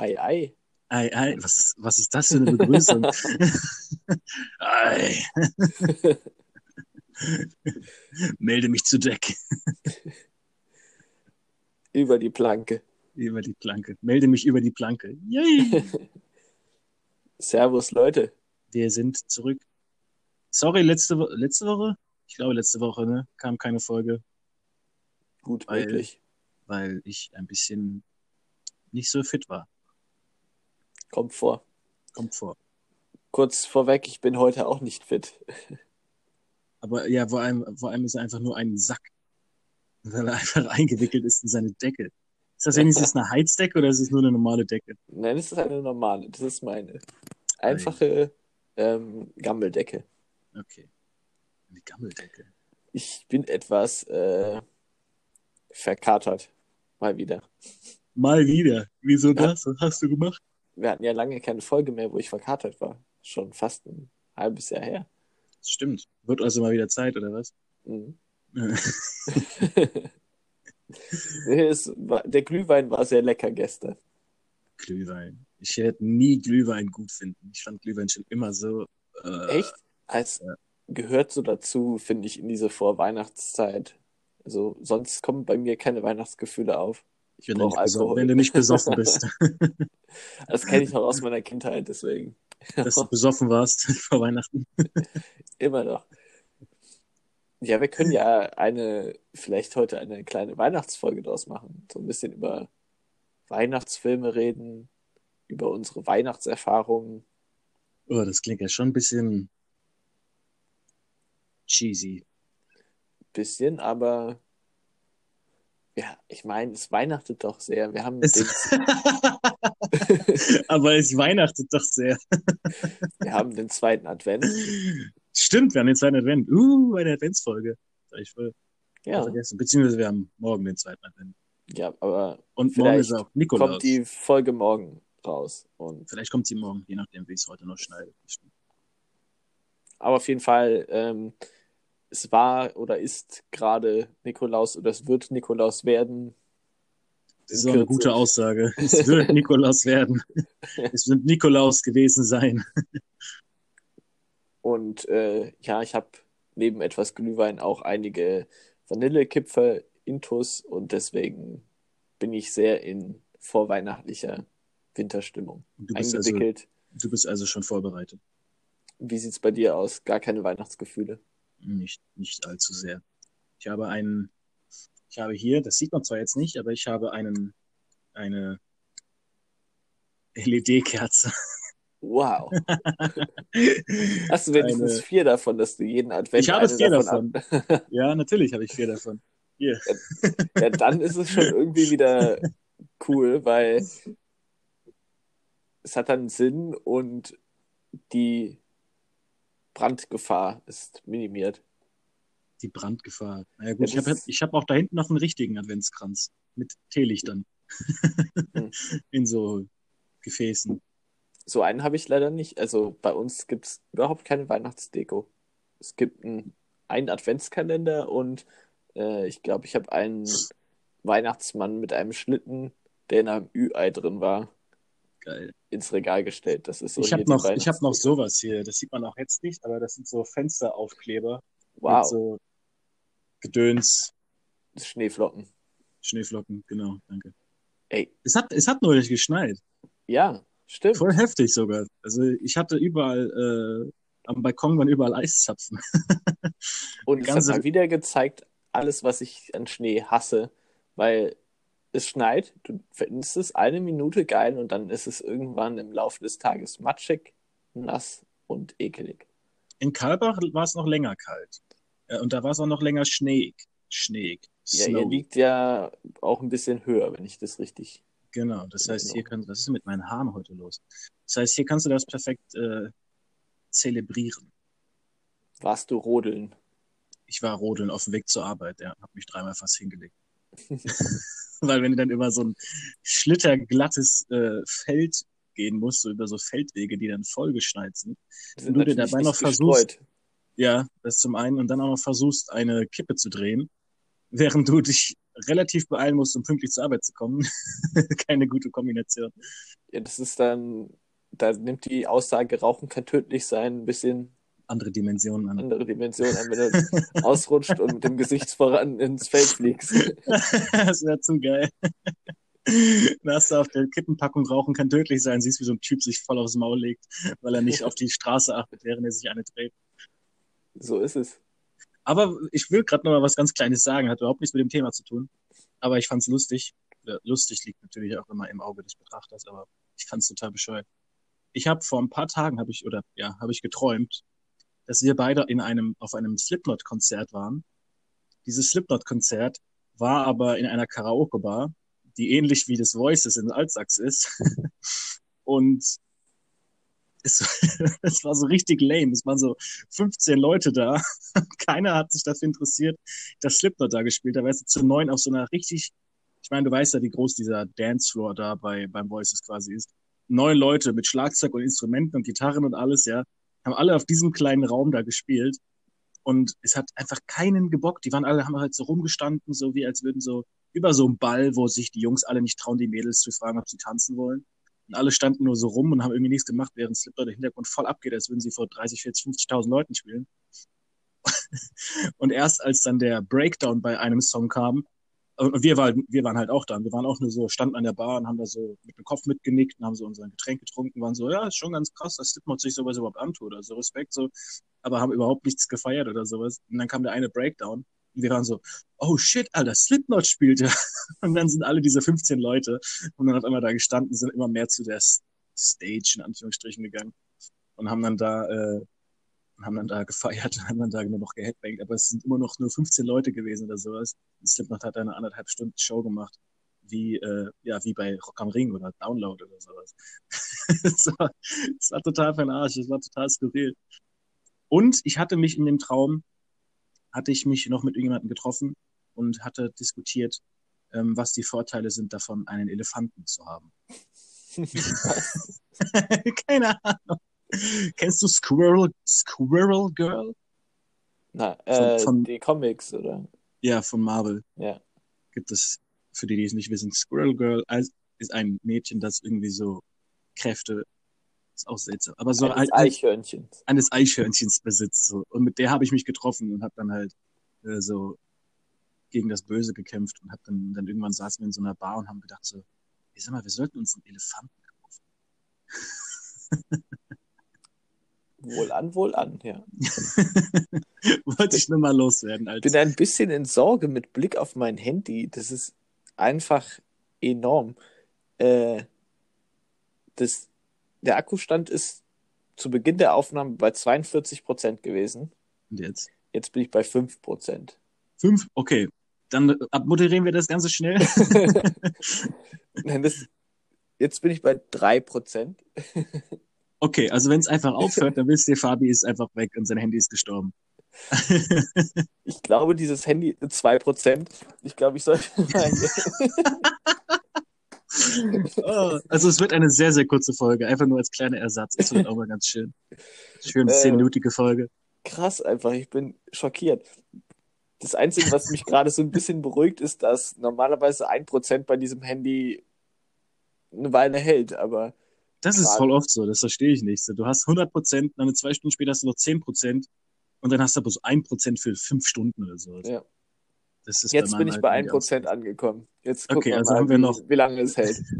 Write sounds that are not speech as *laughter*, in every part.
Ei, ei. Ei, ei, was ist, was ist das für eine Begrüßung? *laughs* ei. *laughs* Melde mich zu Deck. Über die Planke. Über die Planke. Melde mich über die Planke. Yay. *laughs* Servus, Leute. Wir sind zurück. Sorry, letzte, Wo letzte Woche? Ich glaube, letzte Woche, ne? Kam keine Folge. Gut Weil- möglich. weil ich ein bisschen nicht so fit war. Kommt vor. Kommt vor. Kurz vorweg, ich bin heute auch nicht fit. Aber ja, vor allem, vor allem ist er einfach nur ein Sack. Weil er einfach eingewickelt ist in seine Decke. Ist das wenigstens *laughs* eine Heizdecke oder ist es nur eine normale Decke? Nein, das ist eine normale. Das ist meine. Einfache ähm, Gammeldecke. Okay. Eine Gammeldecke. Ich bin etwas äh, verkatert. Mal wieder. Mal wieder. Wieso das? Was hast du gemacht? Wir hatten ja lange keine Folge mehr, wo ich verkatert war. Schon fast ein halbes Jahr her. Das stimmt. Wird also mal wieder Zeit, oder was? Mhm. *laughs* *laughs* War, der Glühwein war sehr lecker gestern. Glühwein. Ich werde nie Glühwein gut finden. Ich fand Glühwein schon immer so. Äh, Echt? Als ja. gehört so dazu, finde ich, in diese Vorweihnachtszeit. Also sonst kommen bei mir keine Weihnachtsgefühle auf. Ich Wenn du, besoffen, wenn du nicht besoffen bist, *laughs* Das kenne ich noch aus meiner Kindheit, deswegen. dass du besoffen warst *laughs* vor Weihnachten. *laughs* Immer noch. Ja, wir können ja eine, vielleicht heute eine kleine Weihnachtsfolge draus machen. So ein bisschen über Weihnachtsfilme reden, über unsere Weihnachtserfahrungen. Oh, das klingt ja schon ein bisschen cheesy. Bisschen, aber ja, ich meine, es weihnachtet doch sehr. Wir haben *laughs* *laughs* Aber es weihnachtet doch sehr. wir haben den zweiten Advent. Stimmt, wir haben den zweiten Advent. Uh, eine Adventsfolge. Ich voll Ja, vergessen. Beziehungsweise wir haben morgen den zweiten Advent. ja, aber Und morgen Vielleicht ist auch Nikolaus. kommt die Folge morgen raus. Und, Vielleicht kommt sie morgen, je nachdem, wie es heute noch schneidet. aber auf jeden Fall, ähm, es war oder ist gerade Nikolaus oder es wird Nikolaus werden. Das ist auch eine gute Aussage. *laughs* Es wird Nikolaus werden. Es wird Nikolaus gewesen sein. Und äh, ja, ich habe neben etwas Glühwein auch einige Vanillekipferl intus und deswegen bin ich sehr in vorweihnachtlicher Winterstimmung du bist, also, eingewickelt. du bist also schon vorbereitet. Wie sieht's bei dir aus? Gar keine Weihnachtsgefühle? Nicht, nicht allzu sehr. Ich habe einen, ich habe hier, das sieht man zwar jetzt nicht, aber ich habe einen, eine LED-Kerze. Wow. *laughs* Hast du wenigstens Eine- vier davon, dass du jeden Advent Ich habe vier ab- *laughs* Ja, natürlich habe ich vier davon. Hier. Ja, dann ist es schon irgendwie wieder cool, weil es hat dann Sinn und die Brandgefahr ist minimiert. Die Brandgefahr. Naja gut, Ja, ich habe hab auch da hinten noch einen richtigen Adventskranz mit Teelichtern. Hm. *laughs* In so Gefäßen. So einen habe ich leider nicht. Also bei uns gibt es überhaupt keine Weihnachtsdeko. Es gibt einen, einen Adventskalender und äh, ich glaube, ich habe einen Weihnachtsmann mit einem Schlitten, der in einem Ü-Ei drin war, Geil. ins Regal gestellt. Das ist so ich habe noch, ich hab noch sowas hier. Das sieht man auch jetzt nicht, aber das sind so Fensteraufkleber mit Wow, so Gedöns, Schneeflocken. Schneeflocken. Genau, danke. Ey, Es hat, es hat neulich geschneit. ja, stimmt. Voll heftig sogar. Also ich hatte überall, äh, am Balkon waren überall Eiszapfen. *laughs* Und es hat mal wieder gezeigt, alles, was ich an Schnee hasse, weil es schneit, du findest es eine Minute geil und dann ist es irgendwann im Laufe des Tages matschig, nass und ekelig. In Kalbach war es noch länger kalt. Äh, und da war es auch noch länger schneeig. Schneeig. Ja, Snowy. liegt ja auch ein bisschen höher, wenn ich das richtig. Genau, das heißt, Genau. hier kann, was ist mit meinen Haaren heute los? Das heißt, hier kannst du das perfekt äh, zelebrieren. Warst du rodeln? Ich war rodeln auf dem Weg zur Arbeit, ja, hab mich dreimal fast hingelegt. *laughs* *laughs* Weil wenn du dann über so ein schlitterglattes äh, Feld gehen musst, so über so Feldwege, die dann vollgeschneit sind, Wir Wenn du dir dabei noch versuchst- gestreut. ja, das zum einen, und dann auch noch versuchst, eine Kippe zu drehen, während du dich relativ beeilen musst, um pünktlich zur Arbeit zu kommen. *laughs* Keine gute Kombination. Ja, das ist dann, da nimmt die Aussage, Rauchen kann tödlich sein, ein bisschen Andere Dimensionen an. andere Dimension an, wenn du *laughs* ausrutscht und mit dem Gesicht voran ins Feld fliegst. *laughs* das wäre zu geil. *laughs* Du auf der Kippenpackung Rauchen kann tödlich sein, siehst, wie so ein Typ sich voll aufs Maul legt, weil er nicht auf die Straße achtet, während er sich eine dreht. So ist es. Aber ich will gerade noch mal was ganz Kleines sagen, hat überhaupt nichts mit dem Thema zu tun. Aber ich fand's lustig. Lustig liegt natürlich auch immer im Auge des Betrachters, aber ich fand's total bescheuert. Ich habe vor ein paar Tagen habe ich oder ja habe ich geträumt, dass wir beide in einem auf einem Slipknot-Konzert waren. Dieses Slipknot-Konzert war aber in einer Karaoke-Bar, die ähnlich wie das Voices in Altsachs ist. *laughs* Und es, *laughs* es war so richtig lame. Es waren so 15 Leute da. *laughs* Keiner hat sich dafür interessiert, dass Slipknot da gespielt hat. Weißt du, zu neun auf so einer richtig, ich meine, du weißt ja, wie groß dieser Dancefloor da bei, beim Voices quasi ist. Neun Leute mit Schlagzeug und Instrumenten und Gitarren und alles, ja, haben alle auf diesem kleinen Raum da gespielt. Und es hat einfach keinen gebockt. Die waren alle, haben halt so rumgestanden, so wie als würden so über so einen Ball, wo sich die Jungs alle nicht trauen, die Mädels zu fragen, ob sie tanzen wollen. Und alle standen nur so rum und haben irgendwie nichts gemacht, während Slipknot der Hintergrund voll abgeht, als würden sie vor 30, 40, 50.000 Leuten spielen. *laughs* und erst als dann der Breakdown bei einem Song kam, und wir, waren, wir waren halt auch da, wir waren auch nur so, standen an der Bar und haben da so mit dem Kopf mitgenickt und haben so unser Getränk getrunken, waren so, ja, ist schon ganz krass, dass Slipknot sich sowas überhaupt antut, also Respekt so, aber haben überhaupt nichts gefeiert oder sowas. Und dann kam der eine Breakdown und wir waren so, oh shit, Alter, Slipknot spielt ja. *laughs* Und dann sind alle diese 15 Leute und dann auf einmal da gestanden, sind immer mehr zu der Stage in Anführungsstrichen gegangen und haben dann da, äh, haben dann da *laughs* gefeiert, haben dann da nur noch geheadbangt, aber es sind immer noch nur 15 Leute gewesen oder sowas. Und Slipknot hat eine anderthalb Stunden Show gemacht, wie, äh, ja, wie bei Rock am Ring oder Download oder sowas. *laughs* Es war, es war total Arsch, es war total skurril. Und ich hatte mich in dem Traum, hatte ich mich noch mit irgendjemandem getroffen und hatte diskutiert, ähm, was die Vorteile sind davon, einen Elefanten zu haben. *laughs* Keine Ahnung. *laughs* Kennst du Squirrel, Squirrel Girl? Na, äh, von- die Comics, oder? Ja, von Marvel. Ja. Gibt es, für die, die es nicht wissen, Squirrel Girl als- ist ein Mädchen, das irgendwie so Kräfte, ist auch seltsam, aber so Eines ein, ein, Eichhörnchens. eines Eichhörnchens besitzt. So. Und mit der habe ich mich getroffen und habe dann halt äh, so gegen das Böse gekämpft und hab dann, dann irgendwann saßen wir in so einer Bar und haben gedacht so, ich sag mal, wir sollten uns einen Elefanten kaufen. *laughs* Wohl an, wohl an, ja. *laughs* Wollte ich nur mal loswerden. Als, bin ein bisschen in Sorge mit Blick auf mein Handy. Das ist einfach enorm. Äh, das, der Akkustand ist zu Beginn der Aufnahme bei 42% gewesen. und jetzt? Jetzt bin ich bei 5%. Fünf? Okay. Dann abmoderieren wir das Ganze schnell. *laughs* Nein, das, jetzt bin ich bei 3%. Okay, also wenn es einfach aufhört, dann wisst ihr, Fabi ist einfach weg und sein Handy ist gestorben. *laughs* Ich glaube, dieses Handy 2%. Ich glaube, ich sollte *laughs* Oh, also es wird eine sehr, sehr kurze Folge, einfach nur als kleiner Ersatz. Das wird auch mal ganz schön. Schön Äh, zehnminütige Folge. krass einfach. Ich bin schockiert. Das Einzige, was mich gerade so ein bisschen beruhigt, ist, dass normalerweise 1% bei diesem Handy eine Weile hält, aber Das ist voll oft so, das verstehe ich nicht. So, Du hast 100 Prozent, dann zwei Stunden später hast du noch 10 Prozent und dann hast du aber so 1 Prozent für fünf Stunden oder so. Ja. Das ist jetzt bin ich bei alten Handy 1% angekommen. Jetzt gucken Okay, wir also mal, haben wir wie, noch- wie lange es hält. *laughs*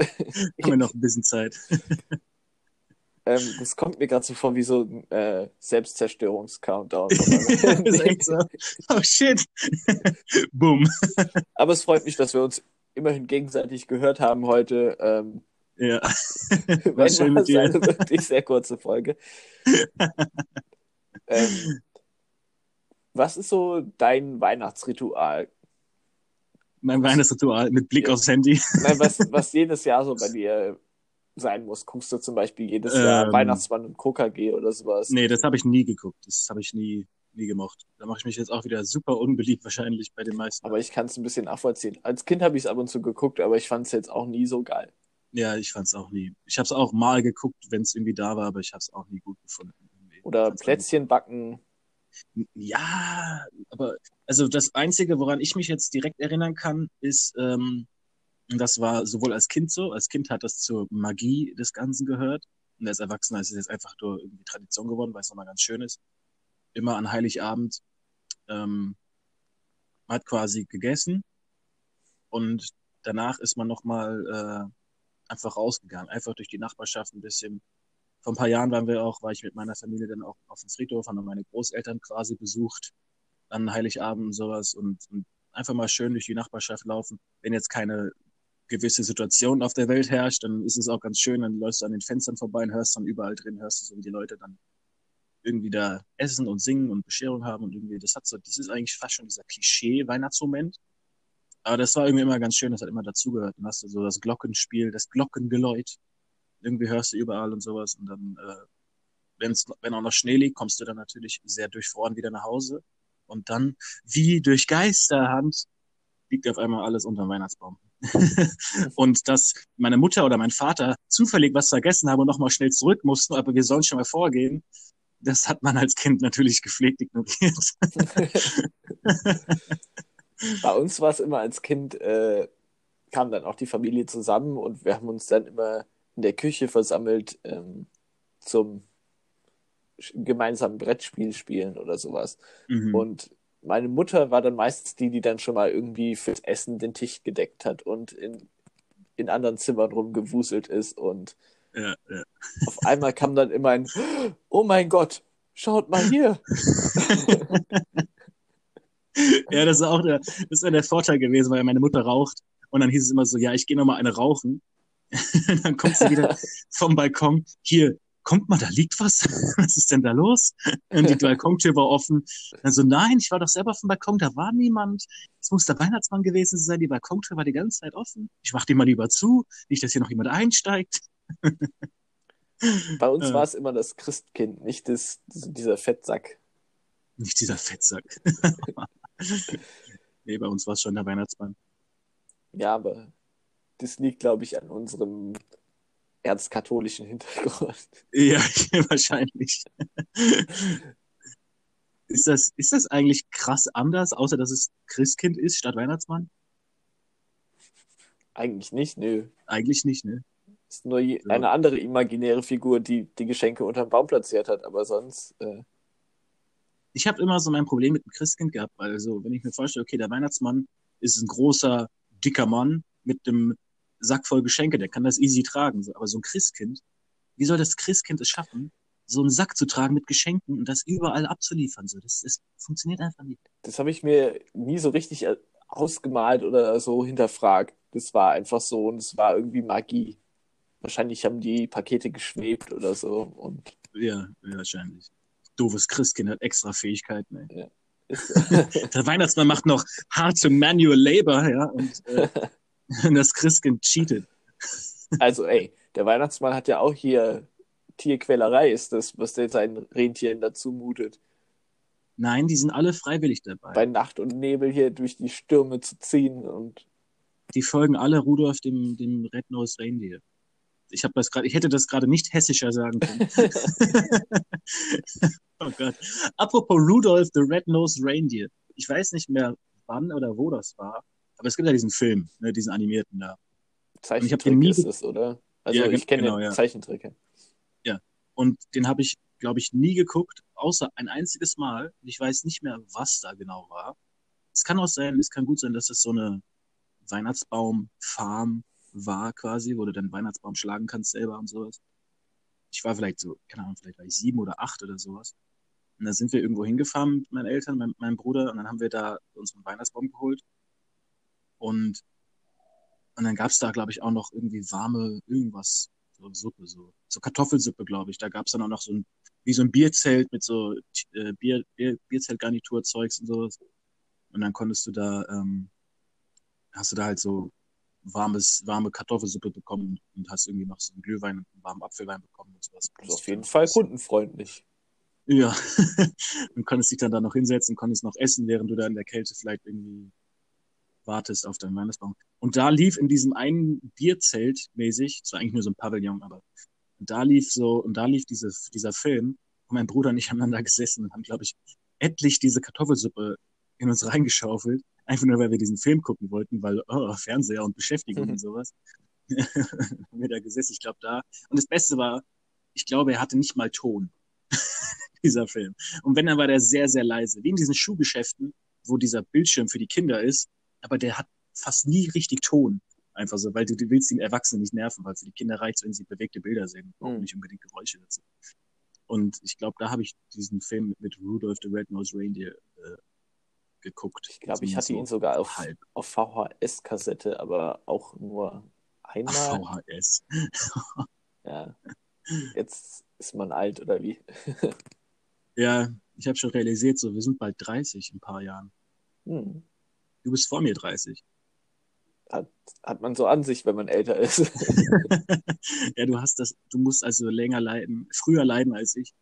Haben wir noch *laughs* ein bisschen Zeit. ähm, das kommt mir gerade so vor wie so ein äh, Selbstzerstörungs-Countdown. *laughs* ist echt so. Oh shit. Boom. Aber es freut mich, dass wir uns immerhin gegenseitig gehört haben heute. Ähm, Ja. wenn *laughs* War schön mit das dir. eine wirklich sehr kurze Folge. *laughs* ähm, was ist so dein Weihnachtsritual? Mein Weihnachtsritual mit Blick Ja. aufs Handy. Nein, was, was jedes Jahr so bei dir sein muss. Guckst du zum Beispiel jedes Jahr Ähm. Weihnachtsmann und KKG oder sowas? Nee, das habe ich nie geguckt. Das habe ich nie, nie gemocht. Da mache ich mich jetzt auch wieder super unbeliebt wahrscheinlich bei den meisten. Aber ich kann es ein bisschen nachvollziehen. Als Kind habe ich es ab und zu geguckt, aber ich fand es jetzt auch nie so geil. Ja, ich fand's auch nie. Ich habe es auch mal geguckt, wenn es irgendwie da war, aber ich habe es auch nie gut gefunden. Oder Plätzchen backen. Ja, aber also das Einzige, woran ich mich jetzt direkt erinnern kann, ist, ähm, das war sowohl als Kind so, als Kind hat das zur Magie des Ganzen gehört. Und als Erwachsener ist es jetzt einfach nur irgendwie Tradition geworden, weil es nochmal ganz schön ist. Immer an Heiligabend ähm, man hat quasi gegessen und danach ist man nochmal äh, einfach rausgegangen, einfach durch die Nachbarschaft ein bisschen. Vor ein paar Jahren waren wir auch, war ich mit meiner Familie dann auch auf dem Friedhof, haben meine Großeltern quasi besucht an Heiligabend und sowas und, und einfach mal schön durch die Nachbarschaft laufen. Wenn jetzt keine gewisse Situation auf der Welt herrscht, dann ist es auch ganz schön, dann läufst du an den Fenstern vorbei und hörst dann überall drin, hörst du so, wie die Leute dann irgendwie da essen und singen und Bescherung haben und irgendwie, das hat so, das ist eigentlich fast schon dieser Klischee-Weihnachtsmoment. Aber das war irgendwie immer ganz schön, das hat immer dazugehört. Dann hast du so das Glockenspiel, das Glockengeläut. Irgendwie hörst du überall und sowas. Und dann, äh, wenn's, wenn auch noch Schnee liegt, kommst du dann natürlich sehr durchfroren wieder nach Hause. Und dann, wie durch Geisterhand, liegt auf einmal alles unter dem Weihnachtsbaum. *laughs* und dass meine Mutter oder mein Vater zufällig was vergessen haben und nochmal schnell zurück mussten, aber wir sollen schon mal vorgehen, das hat man als Kind natürlich gepflegt ignoriert. *laughs* Bei uns war es immer als Kind, äh, kam dann auch die Familie zusammen und wir haben uns dann immer in der Küche versammelt ähm, zum gemeinsamen Brettspiel spielen oder sowas. Mhm. Und meine Mutter war dann meistens die, die dann schon mal irgendwie fürs Essen den Tisch gedeckt hat und in, in anderen Zimmern rumgewuselt ist und ja, ja. auf einmal kam dann immer ein Oh mein Gott, schaut mal hier. *laughs* *laughs* ja, das ist auch der, das wäre der Vorteil gewesen, weil meine Mutter raucht. Und dann hieß es immer so, ja, ich gehe noch mal eine rauchen. *laughs* dann kommt sie wieder vom Balkon. Hier, kommt mal, da liegt was. *laughs* was ist denn da los? Und die Balkontür war offen. Dann so, nein, ich war doch selber auf dem Balkon, da war niemand. Es muss der Weihnachtsmann gewesen sein. Die Balkontür war die ganze Zeit offen. Ich mach die mal lieber zu, nicht, dass hier noch jemand einsteigt. Bei uns war es immer das Christkind, nicht das, dieser Fettsack. Nicht dieser Fettsack. Nee, bei uns war es schon der Weihnachtsmann. Ja, aber das liegt, glaube ich, an unserem erzkatholischen Hintergrund. Ja, *laughs* wahrscheinlich. ist, das, ist das eigentlich krass anders, außer dass es Christkind ist statt Weihnachtsmann? Eigentlich nicht, nö. Eigentlich nicht, ne? Ist nur ja. eine andere imaginäre Figur, die die Geschenke unterm Baum platziert hat, aber sonst. Äh... Ich habe immer so mein Problem mit dem Christkind gehabt, weil so, wenn ich mir vorstelle, okay, der Weihnachtsmann ist ein großer, dicker Mann mit einem Sack voll Geschenke, der kann das easy tragen. Aber so ein Christkind, wie soll das Christkind es schaffen, so einen Sack zu tragen mit Geschenken und das überall abzuliefern? So, das, das funktioniert einfach nicht. Das habe ich mir nie so richtig äh, ausgemalt oder so hinterfragt. Das war einfach so und es war irgendwie Magie. Wahrscheinlich haben die Pakete geschwebt oder so. Und ja, wahrscheinlich. Doofes Christkind hat extra Fähigkeiten. Ey. Ja. *laughs* Der Weihnachtsmann macht noch harte Manual Labor, ja, und äh, *laughs* das Christkind cheatet. *laughs* Also, ey, der Weihnachtsmann hat ja auch hier Tierquälerei, ist das, was der seinen Rentieren dazu mutet. Nein, die sind alle freiwillig dabei. Bei Nacht und Nebel hier durch die Stürme zu ziehen und. Die folgen alle Rudolf, dem, dem Red-Nosed Reindeer ich habe das gerade, ich hätte das gerade nicht hessischer sagen können. Gott. Apropos Rudolph the Red-Nosed Reindeer. Ich weiß nicht mehr, wann oder wo das war, aber es gibt ja diesen Film, ne, diesen animierten da. Zeichentrick nie... ist es, oder? Also ja, ich kenne genau, den ja. Zeichentrick. Ja, und den habe ich, glaube ich, nie geguckt, außer ein einziges Mal. Ich weiß nicht mehr, was da genau war. Es kann auch sein, es kann gut sein, dass es so eine Weihnachtsbaum-Farm war quasi, wo du deinen Weihnachtsbaum schlagen kannst selber und sowas. Ich war vielleicht so, keine Ahnung, vielleicht war ich sieben oder acht oder sowas. Und dann sind wir irgendwo hingefahren mit meinen Eltern, mit meinem Bruder, und dann haben wir da unseren Weihnachtsbaum geholt. Und, und dann gab's da, glaube ich, auch noch irgendwie warme irgendwas, so Suppe, so, so Kartoffelsuppe, glaube ich. Da gab's dann auch noch so ein, wie so ein Bierzelt mit so äh, Bier, Bier, Bierzeltgarnitur-Zeugs und sowas. Und dann konntest du da, ähm, hast du da halt so warmes, warme Kartoffelsuppe bekommen und hast irgendwie noch so einen Glühwein und einen warmen Apfelwein bekommen und sowas. Das ist auf jeden Fall kundenfreundlich. Ja, *laughs* und konntest dich dann da noch hinsetzen, konntest noch essen, während du da in der Kälte vielleicht irgendwie wartest auf deinen Weihnachtsbaum. Und da lief in diesem einen Bierzelt mäßig, es war eigentlich nur so ein Pavillon, aber da lief so, und da lief diese, dieser Film, und mein Bruder und ich haben dann da gesessen und haben, glaube ich, etlich diese Kartoffelsuppe in uns reingeschaufelt. Einfach nur, weil wir diesen Film gucken wollten, weil oh, Fernseher und Beschäftigung Mhm. und *laughs* sowas. *laughs* haben wir da gesessen, ich glaube da. Und das Beste war, ich glaube, er hatte nicht mal Ton, *laughs* dieser Film. Und wenn, dann war der sehr, sehr leise. Wie in diesen Schuhgeschäften, wo dieser Bildschirm für die Kinder ist, aber der hat fast nie richtig Ton. Einfach so, weil du, du willst den Erwachsenen nicht nerven, weil für die Kinder reicht wenn sie bewegte Bilder sehen, auch Mhm. nicht unbedingt Geräusche dazu. Und ich glaube, da habe ich diesen Film mit Rudolph the Red-Nosed Reindeer äh, geguckt. Ich glaube, ich hatte ihn sogar auf, halb. auf VHS-Kassette, aber auch nur einmal. VHS. *laughs* Ja. Jetzt ist man alt, oder wie? *laughs* Ja, ich habe schon realisiert, so wir sind bald 30 in ein paar Jahren. Hm. Du bist vor mir 30. Hat, hat man so an sich, wenn man älter ist. *laughs* ja, du hast das, du musst also länger leiden, früher leiden als ich.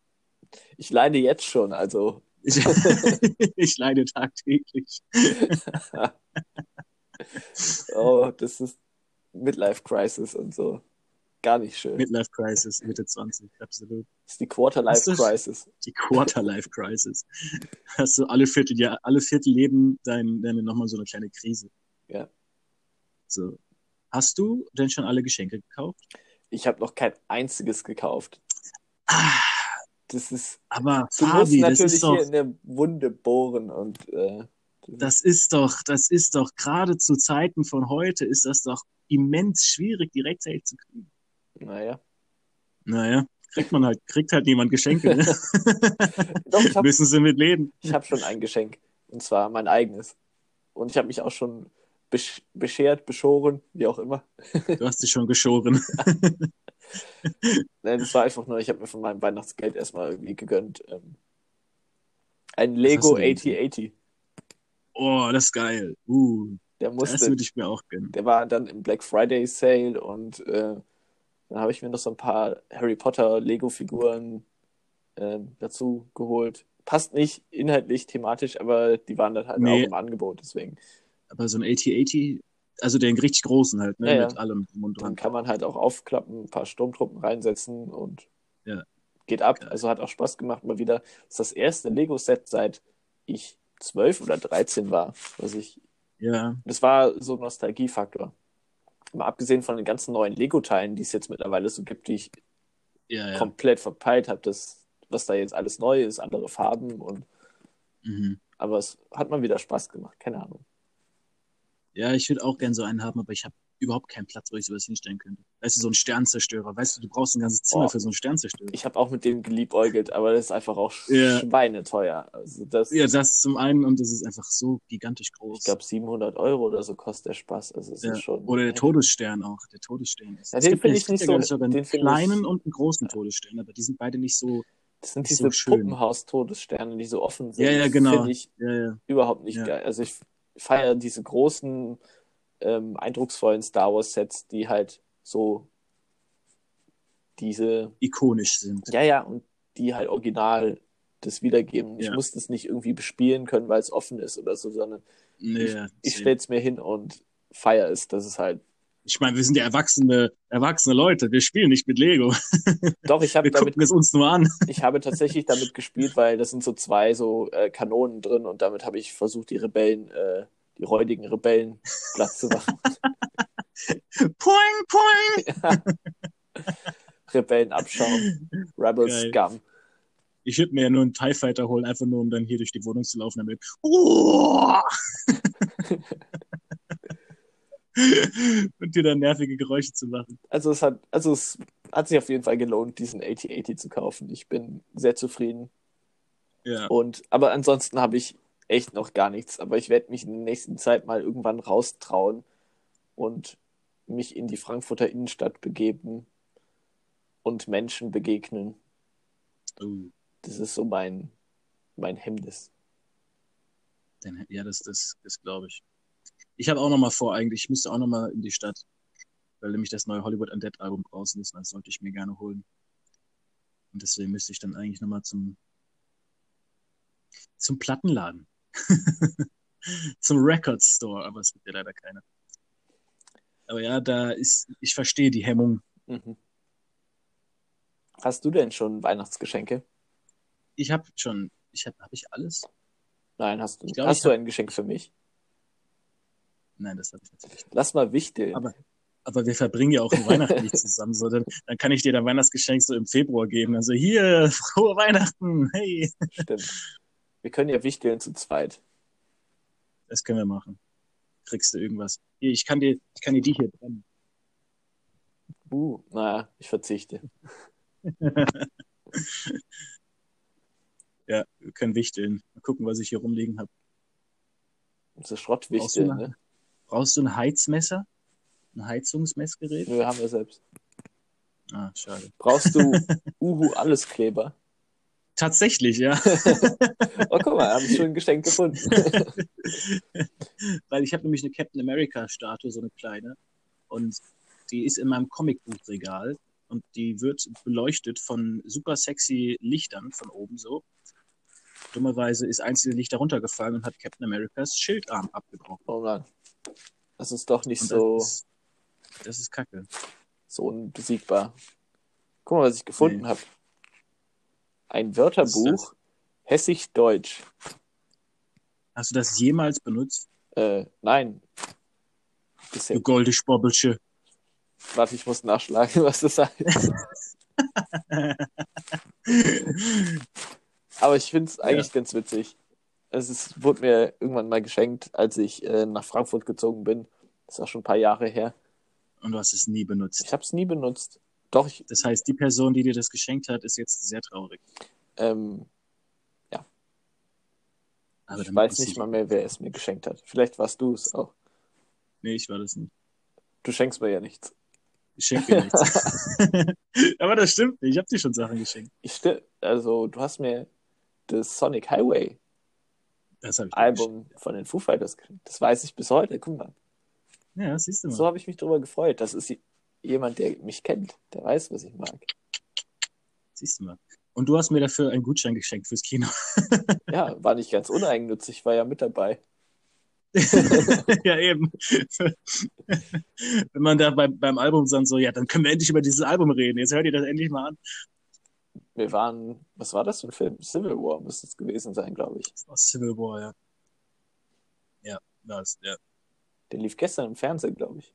Ich leide jetzt schon, also Ich, *laughs* ich leide tagtäglich. *laughs* oh, das ist Midlife Crisis und so. Gar nicht schön. Midlife Crisis, Mitte 20, absolut. Das ist die Quarter-Life Crisis. Die Quarter-Life Crisis. Hast du alle Vierteljahr, alle Viertelleben dein, deine nochmal so eine kleine Krise. Ja. So. Hast du denn schon alle Geschenke gekauft? Ich habe noch kein einziges gekauft. Ah, Das ist. aber Du musst Fabi, das natürlich ist doch, hier in der Wunde bohren und äh, das ist doch, das ist doch gerade zu Zeiten von heute ist das doch immens schwierig, die rechtzeitig zu kriegen. Naja. Naja, kriegt man halt, kriegt halt niemand Geschenke, ne? *laughs* Doch, ich habe Müssen sie mit leben. ich hab schon ein Geschenk. Und zwar mein eigenes. Und ich habe mich auch schon besch beschert, beschoren, wie auch immer. Du hast dich schon geschoren. *laughs* Nein, das war einfach nur, ich habe mir von meinem Weihnachtsgeld erstmal irgendwie gegönnt. Ähm, ein Lego du denn? 8080. Oh, das ist geil. Uh, Der das musste, würde ich mir auch gönnen. der war dann im Black Friday Sale und äh, dann habe ich mir noch so ein paar Harry Potter Lego-Figuren ähm, dazu geholt. Passt nicht inhaltlich, thematisch, aber die waren dann halt Nee. auch im Angebot, deswegen. Aber so ein 8080, also den richtig großen halt, ne? Ja, ja. Mit allem drum und Dann kann man halt auch aufklappen, ein paar Sturmtruppen reinsetzen und Ja. geht ab. Also hat auch Spaß gemacht mal wieder. Das ist das erste Lego-Set seit ich zwölf oder 13 war, was ich Ja, Das war so ein Nostalgiefaktor. Mal abgesehen von den ganzen neuen Lego-Teilen, die es jetzt mittlerweile so gibt, die ich ja, ja. komplett verpeilt habe, das, was da jetzt alles neu ist, andere Farben und Mhm. aber es hat mal wieder Spaß gemacht, keine Ahnung. Ja, ich würde auch gern so einen haben, aber ich habe überhaupt keinen Platz, wo ich sowas hinstellen könnte. Weißt du, so ein Sternzerstörer. Weißt du, du brauchst ein ganzes Zimmer Boah. für so einen Sternzerstörer. Ich habe auch mit dem geliebäugelt, aber das ist einfach auch Ja. schweineteuer. Also das, Ja, das zum einen und das ist einfach so gigantisch groß. ich glaube 700 Euro oder so kostet der Spaß. Also Ja. schon Oder der Todesstern auch. Der Todesstern ist. Ja, den finde ich nicht so- ich, sogar einen kleinen ich- und einen großen Todesstern, aber die sind beide nicht so. Das sind diese so. Puppenhaus-Todessterne, die so offen sind. Ja, ja, genau. Finde ich Ja, ja. überhaupt nicht geil. Also ich feiere diese großen, ähm, eindrucksvollen Star Wars Sets, die halt so diese, Ikonisch sind. ja, ja, und die halt original das wiedergeben. Ich Ja. muss das nicht irgendwie bespielen können, weil es offen ist oder so, sondern Nee, ich, ich stelle es mir hin und feiere es. Das ist halt. ich meine, wir sind ja erwachsene, erwachsene Leute. Wir spielen nicht mit Lego. *laughs* Doch, ich habe damit, es uns nur an. *laughs* ich habe tatsächlich damit gespielt, weil das sind so zwei so äh, Kanonen drin und damit habe ich versucht, die Rebellen, äh, die räudigen Rebellen Platz zu machen. *laughs* Poing, poing. *laughs* Rebellen abschauen. Rebel Geil. Scum. Ich würde mir ja nur einen TIE Fighter holen, einfach nur, um dann hier durch die Wohnung zu laufen damit. Oh! *laughs* Und dir dann nervige Geräusche zu machen. Also es hat, also es hat sich auf jeden Fall gelohnt, diesen 8080 zu kaufen. Ich bin sehr zufrieden. Ja. Und, aber ansonsten habe ich echt noch gar nichts. Aber ich werde mich in der nächsten Zeit mal irgendwann raustrauen und mich in die Frankfurter Innenstadt begeben und Menschen begegnen. Oh, Das ist so mein, mein Hemmnis. ja, das, das, das glaube ich. Ich habe auch noch mal vor, eigentlich, ich müsste auch noch mal in die Stadt, weil nämlich das neue Hollywood Undead Album draußen ist. Das sollte ich mir gerne holen. Und deswegen müsste ich dann eigentlich noch mal zum, zum Plattenladen. *laughs* zum Record Store, aber es gibt ja leider keine. Aber ja, da ist, ich verstehe die Hemmung. Mhm. Hast du denn schon Weihnachtsgeschenke? Ich habe schon, ich habe, habe ich alles? Nein, hast du Ich nicht. hast du hab- ein Geschenk für mich? Nein, das habe ich natürlich nicht. Lass mal wichteln. Aber- Aber wir verbringen ja auch Weihnachten nicht zusammen. So, dann, dann kann ich dir dein Weihnachtsgeschenk so im Februar geben. Also hier, *laughs* frohe Weihnachten. Hey, Stimmt. Wir können ja wichteln zu zweit. das können wir machen. Kriegst du irgendwas? Hier, ich kann dir, ich kann dir die hier brennen. Uh, naja, ich verzichte. *laughs* Ja, wir können wichteln. Mal gucken, was ich hier rumliegen habe. So Schrottwichteln, Brauchst du ne? Brauchst du ein Heizmesser? Ein Heizungsmessgerät? Nö, haben wir selbst. Ah, schade. Brauchst du *laughs* Uhu Alleskleber? Tatsächlich, ja. *laughs* Oh, guck mal, habe ich schon ein Geschenk gefunden. *laughs* Weil ich habe nämlich eine Captain America Statue, so eine kleine. Und die ist in meinem Comicbuchregal. Und die wird beleuchtet von super sexy Lichtern von oben so. Dummerweise ist eins dieser Lichter runtergefallen und hat Captain Americas Schildarm abgebrochen. Oh Mann. Das ist doch nicht Und so, das, ist, das ist kacke. so unbesiegbar. Guck mal, was ich gefunden Nee. habe. Ein Wörterbuch, Hessisch-Deutsch. Hast du das jemals benutzt? Äh, nein. Bisher. Du golde Spobbelsche. Warte, ich muss nachschlagen, *laughs* was das heißt. *laughs* Aber ich finde es eigentlich ganz witzig. Es ist, wurde mir irgendwann mal geschenkt, als ich äh, nach Frankfurt gezogen bin. Das ist auch schon ein paar Jahre her. Und du hast es nie benutzt. Ich habe es nie benutzt. Doch, ich, Das heißt, die Person, die dir das geschenkt hat, ist jetzt sehr traurig. ähm, Aber ich weiß nicht ich- mal mehr, wer es mir geschenkt hat. Vielleicht warst du es auch. Nee, ich war das nicht. Du schenkst mir ja nichts. Ich schenke dir nichts. *laughs* *laughs* Aber das stimmt nicht. Ich habe dir schon Sachen geschenkt. Ich still, also du hast mir das Sonic Highway Album von den Foo Fighters geschenkt. Das weiß ich bis heute. Guck mal. Ja, das siehst du mal. So habe ich mich drüber gefreut. Das ist jemand, der mich kennt, der weiß, was ich mag. Siehst du mal. Und du hast mir dafür einen Gutschein geschenkt fürs Kino. *laughs* Ja, war nicht ganz uneigennützig, war ja mit dabei. *laughs* ja, eben. Wenn man da beim, beim Album dann so, ja, dann können wir endlich über dieses Album reden. Jetzt hört ihr das endlich mal an. Wir waren, was war das für ein Film? Civil War müsste es gewesen sein, glaube ich. Aus Civil War, ja. Ja, das, ja. Der lief gestern im Fernsehen, glaube ich.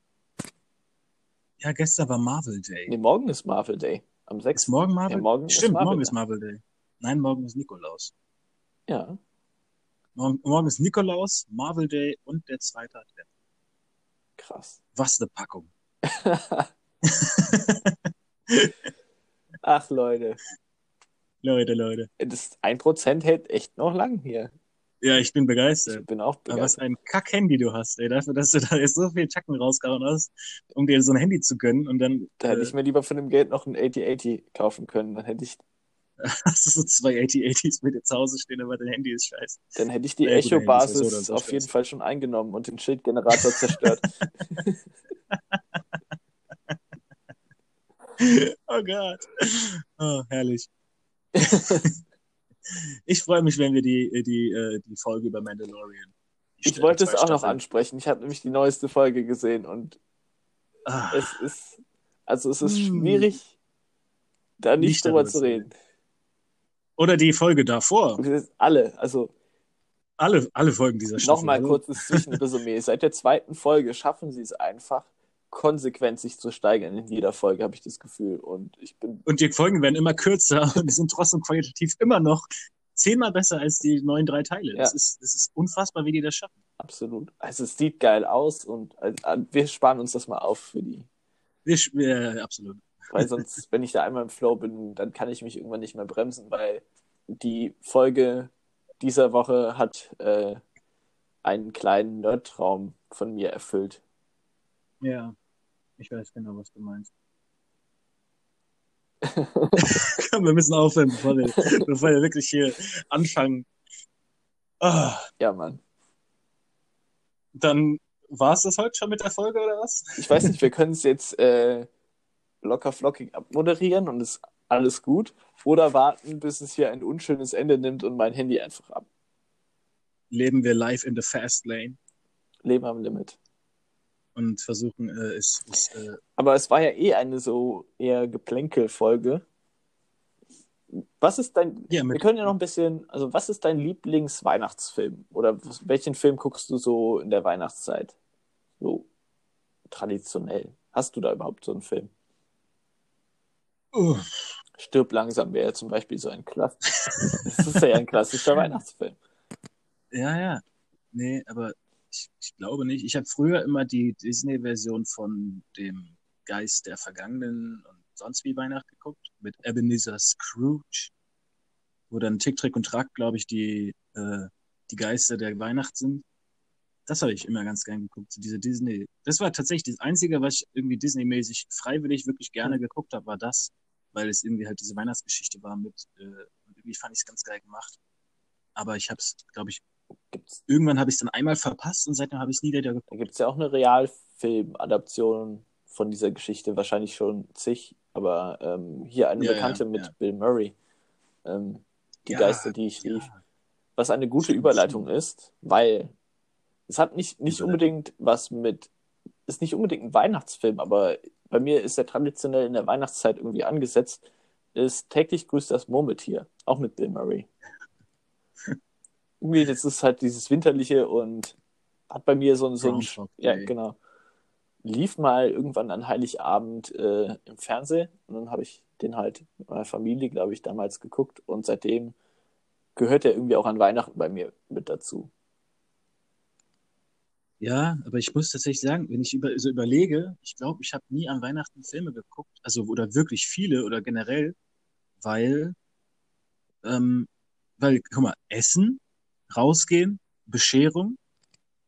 Ja, gestern war Marvel Day. Nee, morgen ist Marvel Day. Am 6. Ist morgen Marvel? Ja, morgen ist Stimmt, Marvel morgen Day. ist Marvel Day. Nein, morgen ist Nikolaus. Ja. Morgen, morgen ist Nikolaus, Marvel Day und der zweite Advent. Krass. Was eine Packung. *laughs* *laughs* Ach, Leute. Leute, Leute. Das 1% hält echt noch lang hier. Ja, ich bin Ich begeistert. bin auch Aber was begeistert. ein Kack-Handy du hast, ey. Dafür, dass du da jetzt so viel Tacken rausgehauen hast, um dir so ein Handy zu gönnen und dann Da hätte äh, ich mir lieber von dem Geld noch ein 8080 kaufen können. Dann hätte ich, *laughs* hast du so zwei 8080s mit dir zu Hause stehen, aber dein Handy ist scheiße. dann hätte ich die Ja, so Echo-Basis oder so auf jeden. Fall schon eingenommen und den Schildgenerator zerstört. *laughs* *laughs* Oh Gott. Oh, herrlich. Ich freue mich, wenn wir die, die, äh, die Folge über Mandalorian. Ich wollte es auch noch Staffeln. ansprechen. Ich habe nämlich die neueste Folge gesehen und Ah, es ist, also es ist Hm. schwierig, da nicht, Nicht drüber zu reden. Oder die Folge davor. Alle, also Alle, alle Folgen dieser Staffel. nochmal oder? kurzes Zwischenresümee. Seit der zweiten Folge schaffen sie es einfach, konsequent sich zu steigern in jeder Folge, habe ich das Gefühl. Und ich bin Und die Folgen werden immer kürzer *laughs* und sind trotzdem qualitativ immer noch zehnmal besser als die neuen drei Teile. Das, Ja. ist, das ist unfassbar, wie die das schaffen. absolut. Also es sieht geil aus und äh, wir sparen uns das mal auf für die. Wir, wir, absolut. Weil *laughs* sonst, wenn ich da einmal im Flow bin, dann kann ich mich irgendwann nicht mehr bremsen, weil die Folge dieser Woche hat äh, einen kleinen Nerdtraum von mir erfüllt. Ja, ich weiß genau, was du meinst. *laughs* *laughs* Wir müssen aufhören, bevor wir, bevor wir wirklich hier anfangen. Ah, Ja, Mann. dann war es das heute schon mit der Folge oder was? Ich weiß nicht, wir können es jetzt äh, locker flockig abmoderieren und ist alles gut. Oder warten, bis es hier ein unschönes Ende nimmt und mein Handy einfach ab. Leben wir live in the fast lane Leben am Limit. Und versuchen äh, es, es äh, Aber es war ja eh eine so eher Geplänkel-Folge. Was ist dein. Ja, wir können ja noch ein bisschen. Also, was ist dein Lieblingsweihnachtsfilm? Oder welchen Film guckst du so in der Weihnachtszeit? So traditionell. Hast du da überhaupt so einen Film? uh, Stirb langsam wäre zum Beispiel so ein Klass. *laughs* Das ist ja ein klassischer Weihnachtsfilm. ja, ja. Nee, aber ich, ich glaube nicht. Ich habe früher immer die Disney-Version von dem Geist der Vergangenen und sonst wie Weihnacht geguckt, mit Ebenezer Scrooge, wo dann Tick, Trick und Track, glaube ich, die, äh, die Geister der Weihnacht sind. Das habe ich immer ganz gern geguckt, diese Disney. Das war tatsächlich das Einzige, was ich irgendwie Disney-mäßig freiwillig wirklich gerne geguckt habe, war das, weil es irgendwie halt diese Weihnachtsgeschichte war mit, äh, und irgendwie fand ich es ganz geil gemacht. Aber ich habe es, glaube ich, Gibt's, irgendwann habe ich es dann einmal verpasst und seitdem habe ich es nie wieder geguckt. da gibt es ja auch eine Realfilm-Adaption von dieser Geschichte, wahrscheinlich schon zig, aber ähm, hier eine Ja, bekannte ja, mit ja. Bill Murray. Ähm, die Geister, die ich rief. Ja, Was eine gute Stimmt, Überleitung ist, weil es hat nicht, nicht unbedingt was mit, ist nicht unbedingt ein Weihnachtsfilm, aber bei mir ist er traditionell in der Weihnachtszeit irgendwie angesetzt, ist täglich grüßt das Murmeltier, auch mit Bill Murray. *laughs* irgendwie, das ist halt dieses Winterliche und hat bei mir so, ein- so ein, ja, genau. Lief mal irgendwann an Heiligabend äh, im Fernsehen und dann habe ich den halt mit meiner Familie, glaube ich, damals geguckt und seitdem gehört er irgendwie auch an Weihnachten bei mir mit dazu. Ja, aber ich muss tatsächlich sagen, wenn ich über, so überlege, ich glaube, ich habe nie an Weihnachten Filme geguckt, also oder wirklich viele oder generell, weil, ähm, weil, guck mal, Essen, rausgehen, Bescherung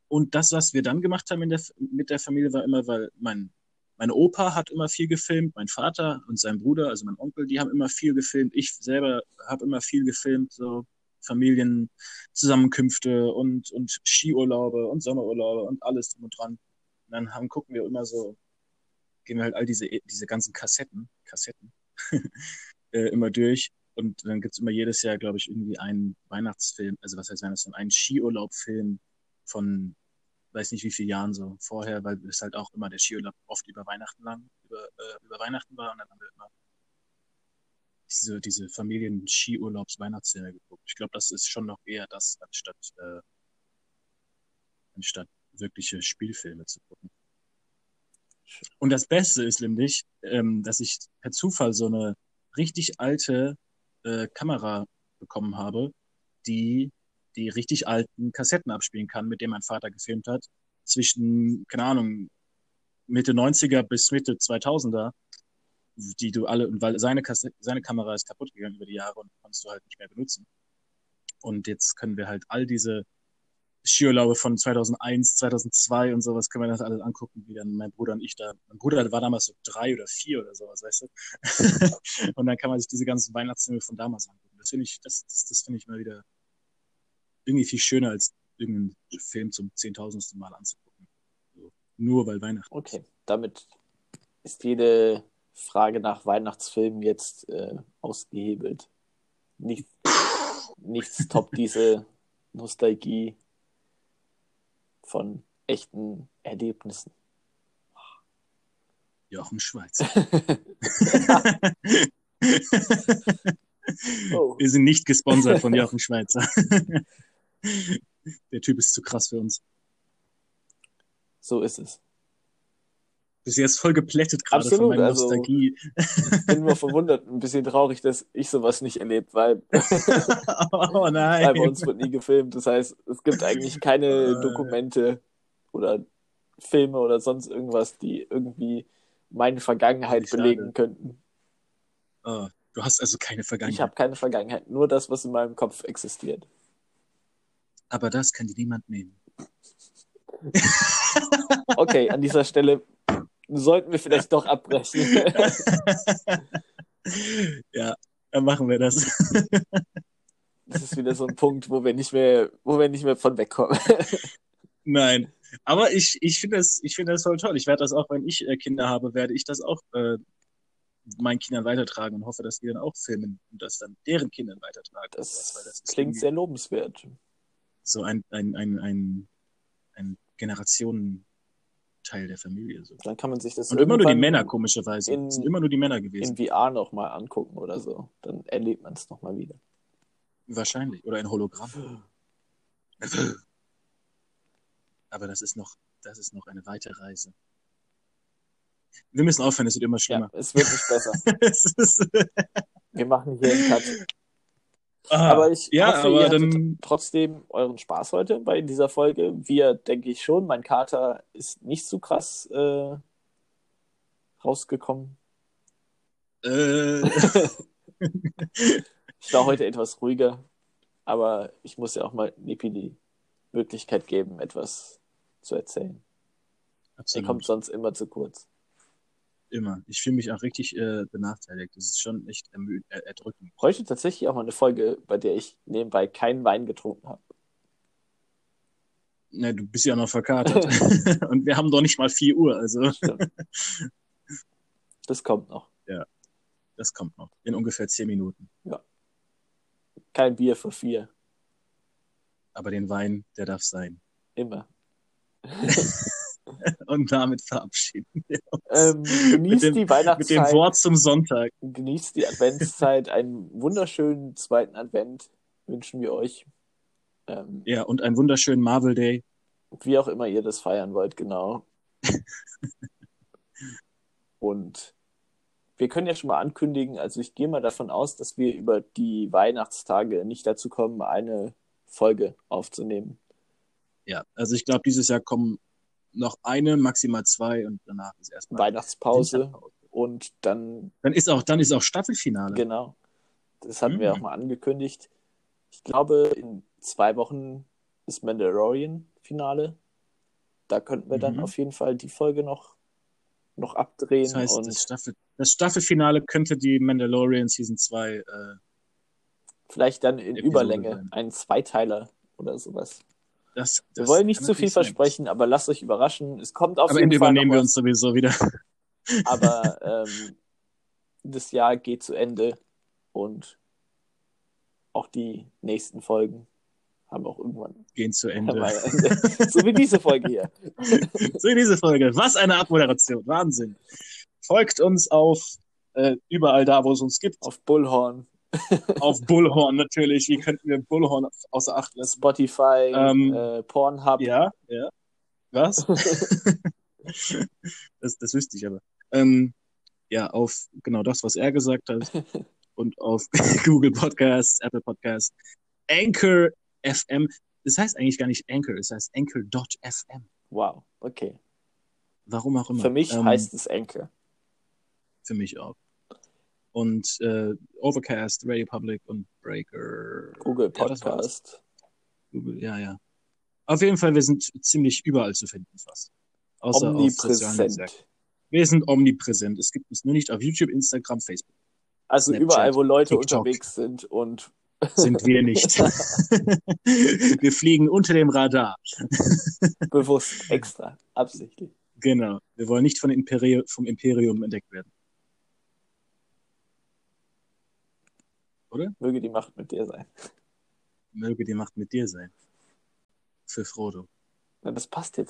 und das, was wir dann gemacht haben in der, mit der Familie, war immer, weil mein, mein Opa hat immer viel gefilmt, mein Vater und sein Bruder, also mein Onkel, die haben immer viel gefilmt, ich selber habe immer viel gefilmt, so Familienzusammenkünfte und, und Skiurlaube und Sommerurlaube und alles drum und dran. Und dann haben, gucken wir immer so, gehen wir halt all diese, diese ganzen Kassetten, Kassetten, *laughs* äh, immer durch. Und dann gibt's immer jedes Jahr, glaube ich, irgendwie einen Weihnachtsfilm, also was heißt Weihnachtsfilm, einen Skiurlaubfilm von weiß nicht wie viele Jahren so vorher, weil es halt auch immer der Skiurlaub oft über Weihnachten lang, über, äh, über Weihnachten war und dann haben wir immer diese, diese Familien-Skiurlaubs-Weihnachtsfilme geguckt. Ich glaube, das ist schon noch eher das, anstatt, äh, anstatt wirkliche Spielfilme zu gucken. Und das Beste ist nämlich, ähm, dass ich per Zufall so eine richtig alte äh, Kamera bekommen habe, die die richtig alten Kassetten abspielen kann, mit denen mein Vater gefilmt hat, zwischen, keine Ahnung, Mitte 90er bis Mitte 2000er, die du alle, weil seine, Kasse, seine Kamera ist kaputt gegangen über die Jahre und konntest du halt nicht mehr benutzen. Und jetzt können wir halt all diese Skiurlaube von 2001, 2002 und sowas können wir das alles angucken, wie dann mein Bruder und ich da, mein Bruder war damals so drei oder vier oder sowas, weißt du? *laughs* und dann kann man sich diese ganzen Weihnachtsfilme von damals angucken. Das finde ich, das, das, das finde ich mal wieder irgendwie viel schöner als irgendeinen Film zum zehntausendsten Mal anzugucken. So, nur weil Weihnachten. Okay, damit ist jede Frage nach Weihnachtsfilmen jetzt äh, ausgehebelt. Nicht, nichts toppt diese Nostalgie von echten Erlebnissen. Jochen Schweiz. *laughs* Oh. Wir sind nicht gesponsert von Jochen Schweizer. *laughs* Der Typ ist zu krass für uns. So ist es. Bist jetzt voll geplättet gerade von Absolut, meiner also- Nostalgie. Ich bin nur verwundert, ein bisschen traurig, dass ich sowas nicht erlebt, weil, *laughs* oh weil *laughs* nein. bei uns wird nie gefilmt. Das heißt, es gibt eigentlich keine Äh. Dokumente oder Filme oder sonst irgendwas, die irgendwie meine Vergangenheit belegen könnten. Oh, du hast also keine Ich Vergangenheit. habe keine Vergangenheit, nur das, was in meinem Kopf existiert. Aber das kann dir niemand nehmen. Okay, an dieser Stelle sollten wir vielleicht doch abbrechen. *laughs* ja, dann machen wir das. *laughs* Das ist wieder so ein Punkt, wo wir nicht mehr, wo wir nicht mehr von wegkommen. *laughs* Nein. Aber ich, ich finde das, ich finde das voll toll. Ich werde das auch, wenn ich äh, Kinder habe, werde ich das auch äh, meinen Kindern weitertragen und hoffe, dass die dann auch filmen und das dann deren Kindern weitertragen. Das, Weil ist klingt sehr lobenswert. so ein, ein, ein, ein, ein Generationentausch Teil der Familie. So. Dann kann man sich das Und immer nur die Männer, komischerweise. in- sind immer nur die Männer gewesen. in VR nochmal angucken oder so. Dann erlebt man es nochmal wieder. Wahrscheinlich. Oder ein Hologramm. Aber das ist noch, das ist noch eine weite Reise. Wir müssen aufhören, es wird immer Ja, schlimmer. es wird nicht besser. *laughs* es ist, Wir machen hier einen Cut. Ah, Aber ich ja, hoffe, aber ihr dann, trotzdem euren Spaß heute bei dieser Folge. Wir, denke ich schon. Mein Kater ist nicht so krass äh, rausgekommen. äh, *laughs* Ich war heute etwas ruhiger, aber ich muss ja auch mal Nipi die Möglichkeit geben, etwas zu erzählen. Er absolut. kommt sonst immer zu kurz. Immer. Ich fühle mich auch richtig äh, benachteiligt. Das ist schon echt ermü er erdrückend. Heute tatsächlich auch mal eine Folge, bei der ich nebenbei keinen Wein getrunken habe. Na, du bist ja noch verkatert. *laughs* Und wir haben doch nicht mal 4 Uhr, also Stimmt. Das kommt noch. das kommt noch. In ungefähr 10 Minuten. Kein Bier für vier. Aber den Wein, der darf sein. Immer. *laughs* *laughs* Und damit verabschieden wir uns. Ähm, genießt dem- die Mit dem Weihnachtszeit. Wort zum Sonntag. Genießt die Adventszeit. Einen wunderschönen zweiten Advent wünschen wir euch. Ähm, Ja, und einen wunderschönen Marvel Day. wie auch immer ihr das feiern wollt, genau. *laughs* Und wir können ja schon mal ankündigen, also ich gehe mal davon aus, dass wir über die Weihnachtstage nicht dazu kommen, eine Folge aufzunehmen. Ja, also ich glaube, dieses Jahr kommen noch eine, maximal zwei und danach ist erstmal Weihnachtspause Winterpause. und dann, Dann ist auch, dann ist auch Staffelfinale. genau, das hatten wir Mhm. auch mal angekündigt. Ich glaube, in zwei Wochen ist Mandalorian-Finale. Da könnten wir dann Mhm. auf jeden Fall die Folge noch, noch abdrehen Das heißt, das, Staffel, das Staffelfinale könnte die Mandalorian Season 2 äh, vielleicht dann in Episode Überlänge, sein. einen Zweiteiler oder sowas. Das, Wir das wollen nicht zu viel versprechen, aber lasst euch überraschen. Es kommt auf Am jeden Ende Fall übernehmen wir uns sowieso wieder. *laughs* aber ähm, das Jahr geht zu Ende und auch die nächsten Folgen haben auch irgendwann Gehen zu Ende. Ende. *laughs* so wie diese Folge hier. *laughs* so diese Folge. Was eine Abmoderation. Wahnsinn. Folgt uns auf äh, überall da, wo es uns gibt. Auf Bullhorn, Auf Bullhorn natürlich. Wie könnten wir Bullhorn außer Acht lassen? Spotify, Ähm, äh, Pornhub. Ja, ja. Was? *laughs* das, das wüsste ich aber. Ähm, ja, auf genau das, was er gesagt hat. *laughs* Und auf *laughs* Google Podcasts, Apple Podcasts, Anchor FM. Das heißt eigentlich gar nicht Anchor, es heißt Anchor.fm. Wow, okay. Warum auch immer. Für mich Ähm, heißt es Enke. Für mich auch. Und äh, Overcast, Radio Public und Breaker. Google Ja. Podcast. Google, ja, ja. Auf jeden Fall, wir sind ziemlich überall zu finden fast. Außer. Omnipräsent. Wir sind omnipräsent. Es gibt uns nur nicht auf YouTube, Instagram, Facebook. Also Snapchat, überall, wo Leute TikTok. unterwegs sind und *laughs* Sind wir nicht. *laughs* wir fliegen unter dem Radar. bewusst extra, absichtlich. Genau. Wir wollen nicht von Imperi vom Imperium entdeckt werden. Möge die Macht mit dir sein. Möge die Macht mit dir sein. Für Frodo. Na, das passt jetzt